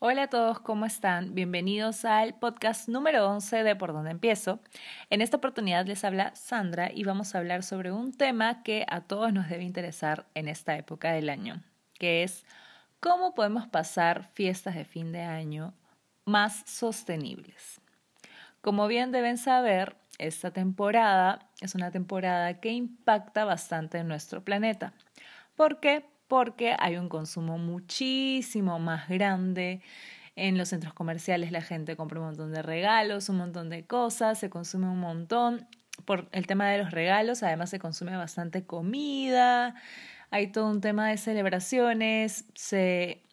Hola a todos, ¿cómo están? Bienvenidos al podcast número 11 de Por dónde empiezo. En esta oportunidad les habla Sandra y vamos a hablar sobre un tema que a todos nos debe interesar en esta época del año, que es cómo podemos pasar fiestas de fin de año más sostenibles. Como bien deben saber, esta temporada es una temporada que impacta bastante en nuestro planeta. ¿Por qué? Porque hay un consumo muchísimo más grande. En los centros comerciales la gente compra un montón de regalos, un montón de cosas, se consume un montón. Por el tema de los regalos, además se consume bastante comida, hay todo un tema de celebraciones, se,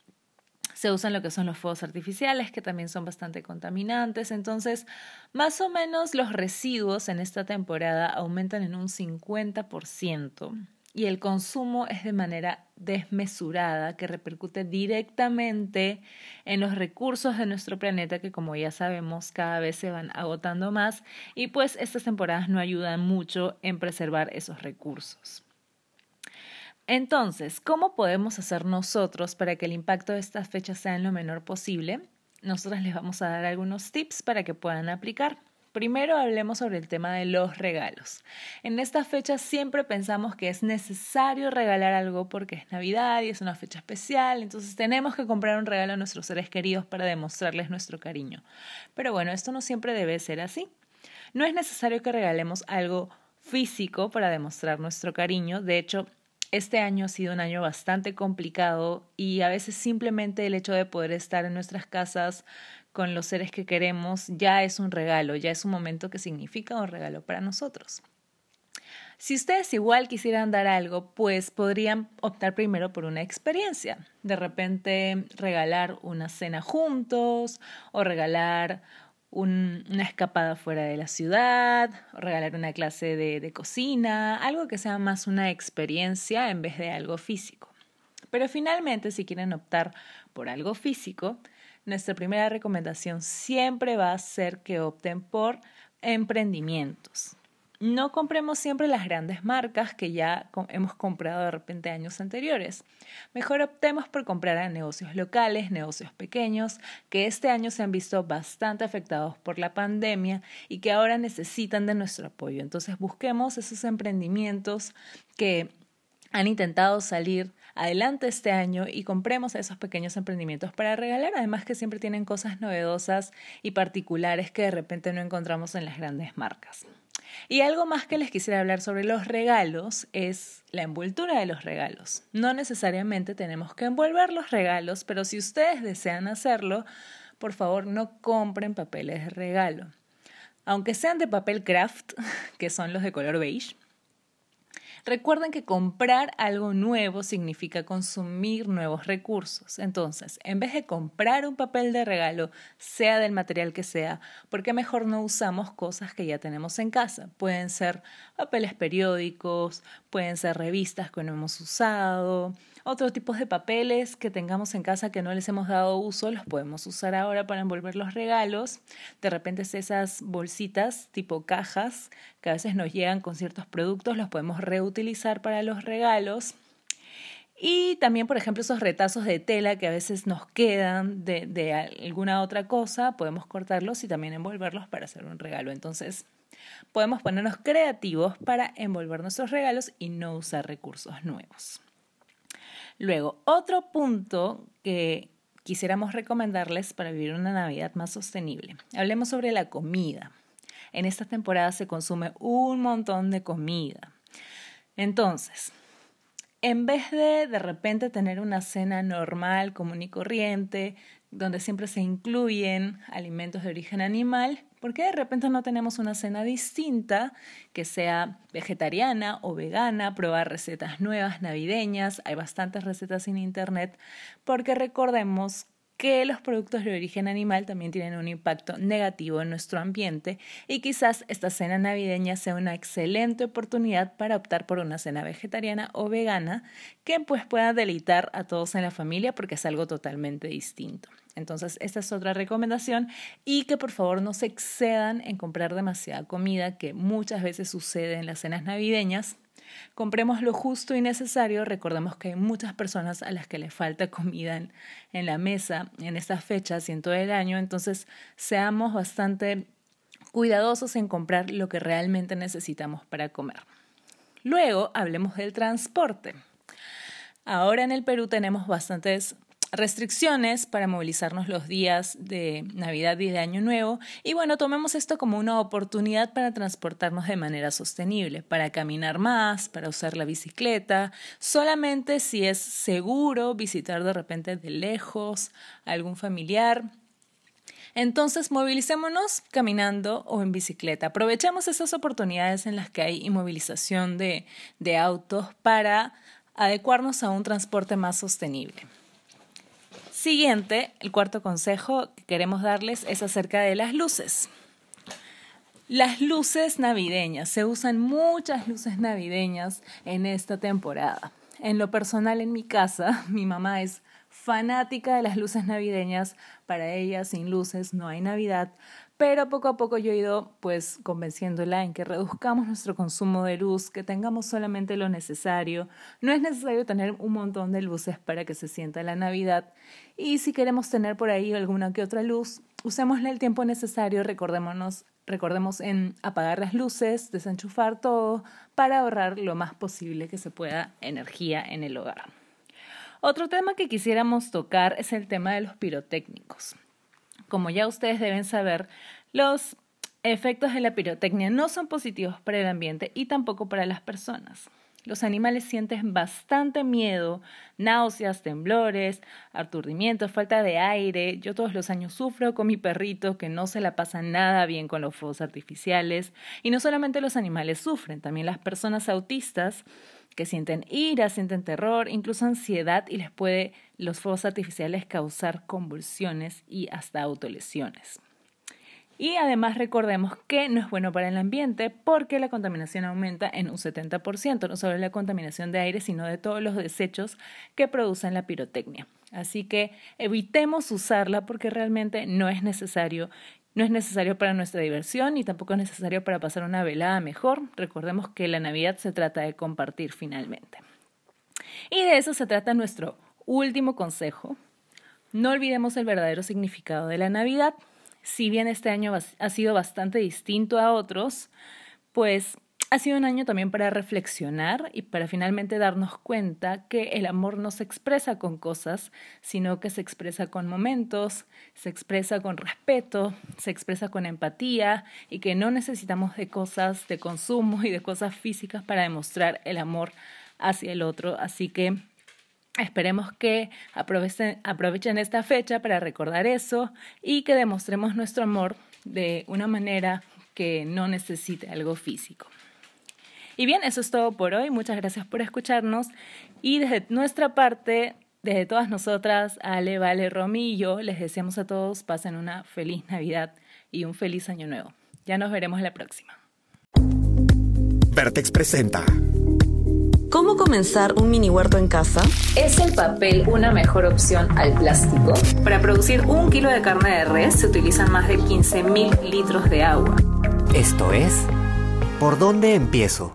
se usan lo que son los fuegos artificiales, que también son bastante contaminantes. Entonces, más o menos los residuos en esta temporada aumentan en un 50% y el consumo es de manera desmesurada que repercute directamente en los recursos de nuestro planeta que como ya sabemos cada vez se van agotando más y pues estas temporadas no ayudan mucho en preservar esos recursos. Entonces, ¿cómo podemos hacer nosotros para que el impacto de estas fechas sea en lo menor posible? Nosotras les vamos a dar algunos tips para que puedan aplicar. Primero hablemos sobre el tema de los regalos. En esta fecha siempre pensamos que es necesario regalar algo porque es Navidad y es una fecha especial, entonces tenemos que comprar un regalo a nuestros seres queridos para demostrarles nuestro cariño. Pero bueno, esto no siempre debe ser así. No es necesario que regalemos algo físico para demostrar nuestro cariño, de hecho, este año ha sido un año bastante complicado y a veces simplemente el hecho de poder estar en nuestras casas con los seres que queremos ya es un regalo, ya es un momento que significa un regalo para nosotros. Si ustedes igual quisieran dar algo, pues podrían optar primero por una experiencia. De repente regalar una cena juntos o regalar una escapada fuera de la ciudad, o regalar una clase de, de cocina, algo que sea más una experiencia en vez de algo físico. Pero finalmente, si quieren optar por algo físico, nuestra primera recomendación siempre va a ser que opten por emprendimientos. No compremos siempre las grandes marcas que ya hemos comprado de repente años anteriores. Mejor optemos por comprar a negocios locales, negocios pequeños, que este año se han visto bastante afectados por la pandemia y que ahora necesitan de nuestro apoyo. Entonces busquemos esos emprendimientos que han intentado salir adelante este año y compremos esos pequeños emprendimientos para regalar, además que siempre tienen cosas novedosas y particulares que de repente no encontramos en las grandes marcas. Y algo más que les quisiera hablar sobre los regalos es la envoltura de los regalos. No necesariamente tenemos que envolver los regalos, pero si ustedes desean hacerlo, por favor no compren papeles de regalo. Aunque sean de papel craft, que son los de color beige, Recuerden que comprar algo nuevo significa consumir nuevos recursos. Entonces, en vez de comprar un papel de regalo, sea del material que sea, ¿por qué mejor no usamos cosas que ya tenemos en casa? Pueden ser papeles periódicos, pueden ser revistas que no hemos usado, otros tipos de papeles que tengamos en casa que no les hemos dado uso, los podemos usar ahora para envolver los regalos. De repente esas bolsitas tipo cajas que a veces nos llegan con ciertos productos, los podemos reutilizar para los regalos. Y también, por ejemplo, esos retazos de tela que a veces nos quedan de, alguna otra cosa, podemos cortarlos y también envolverlos para hacer un regalo. Entonces, podemos ponernos creativos para envolver nuestros regalos y no usar recursos nuevos. Luego, otro punto que quisiéramos recomendarles para vivir una Navidad más sostenible. Hablemos sobre la comida. En esta temporada se consume un montón de comida. Entonces, en vez de de repente tener una cena normal, común y corriente, donde siempre se incluyen alimentos de origen animal, ¿por qué de repente no tenemos una cena distinta que sea vegetariana o vegana? Probar recetas nuevas, navideñas, hay bastantes recetas en internet, porque recordemos que los productos de origen animal también tienen un impacto negativo en nuestro ambiente y quizás esta cena navideña sea una excelente oportunidad para optar por una cena vegetariana o vegana que pues pueda deleitar a todos en la familia porque es algo totalmente distinto. Entonces, esta es otra recomendación y que por favor no se excedan en comprar demasiada comida que muchas veces sucede en las cenas navideñas Compremos lo justo y necesario. Recordemos que hay muchas personas a las que les falta comida en, en la mesa en estas fechas y en todo el año. Entonces, seamos bastante cuidadosos en comprar lo que realmente necesitamos para comer. Luego, hablemos del transporte. Ahora en el Perú tenemos bastantes restricciones para movilizarnos los días de Navidad y de Año Nuevo. Y bueno, tomemos esto como una oportunidad para transportarnos de manera sostenible, para caminar más, para usar la bicicleta, solamente si es seguro visitar de repente de lejos a algún familiar. Entonces, movilicémonos caminando o en bicicleta. Aprovechemos esas oportunidades en las que hay inmovilización de, de autos para adecuarnos a un transporte más sostenible. Siguiente, el cuarto consejo que queremos darles es acerca de las luces. Las luces navideñas, se usan muchas luces navideñas en esta temporada. En lo personal en mi casa, mi mamá es fanática de las luces navideñas, para ella sin luces no hay Navidad, pero poco a poco yo he ido pues convenciéndola en que reduzcamos nuestro consumo de luz, que tengamos solamente lo necesario. No es necesario tener un montón de luces para que se sienta la Navidad y si queremos tener por ahí alguna que otra luz, usémosle el tiempo necesario, recordémonos recordemos en apagar las luces, desenchufar todo para ahorrar lo más posible que se pueda energía en el hogar. Otro tema que quisiéramos tocar es el tema de los pirotécnicos. Como ya ustedes deben saber, los efectos de la pirotecnia no son positivos para el ambiente y tampoco para las personas. Los animales sienten bastante miedo, náuseas, temblores, aturdimiento, falta de aire. Yo todos los años sufro con mi perrito que no se la pasa nada bien con los fuegos artificiales. Y no solamente los animales sufren, también las personas autistas que sienten ira, sienten terror, incluso ansiedad y les puede los fuegos artificiales causar convulsiones y hasta autolesiones. Y además recordemos que no es bueno para el ambiente porque la contaminación aumenta en un 70%, no solo la contaminación de aire, sino de todos los desechos que producen la pirotecnia. Así que evitemos usarla porque realmente no es necesario. No es necesario para nuestra diversión y tampoco es necesario para pasar una velada mejor. Recordemos que la Navidad se trata de compartir finalmente. Y de eso se trata nuestro último consejo. No olvidemos el verdadero significado de la Navidad si bien este año ha sido bastante distinto a otros, pues ha sido un año también para reflexionar y para finalmente darnos cuenta que el amor no se expresa con cosas, sino que se expresa con momentos, se expresa con respeto, se expresa con empatía y que no necesitamos de cosas de consumo y de cosas físicas para demostrar el amor hacia el otro. Así que Esperemos que aprovechen, esta fecha para recordar eso y que demostremos nuestro amor de una manera que no necesite algo físico. Y bien, eso es todo por hoy. Muchas gracias por escucharnos. Y desde nuestra parte, desde todas nosotras, Ale, Vale, Romy y yo, les deseamos a todos pasen una feliz Navidad y un feliz Año Nuevo. Ya nos veremos la próxima. Vertex presenta ¿Cómo comenzar un mini huerto en casa? ¿Es el papel una mejor opción al plástico? Para producir un kilo de carne de res se utilizan más de 15.000 litros de agua. Esto es ¿Por dónde empiezo?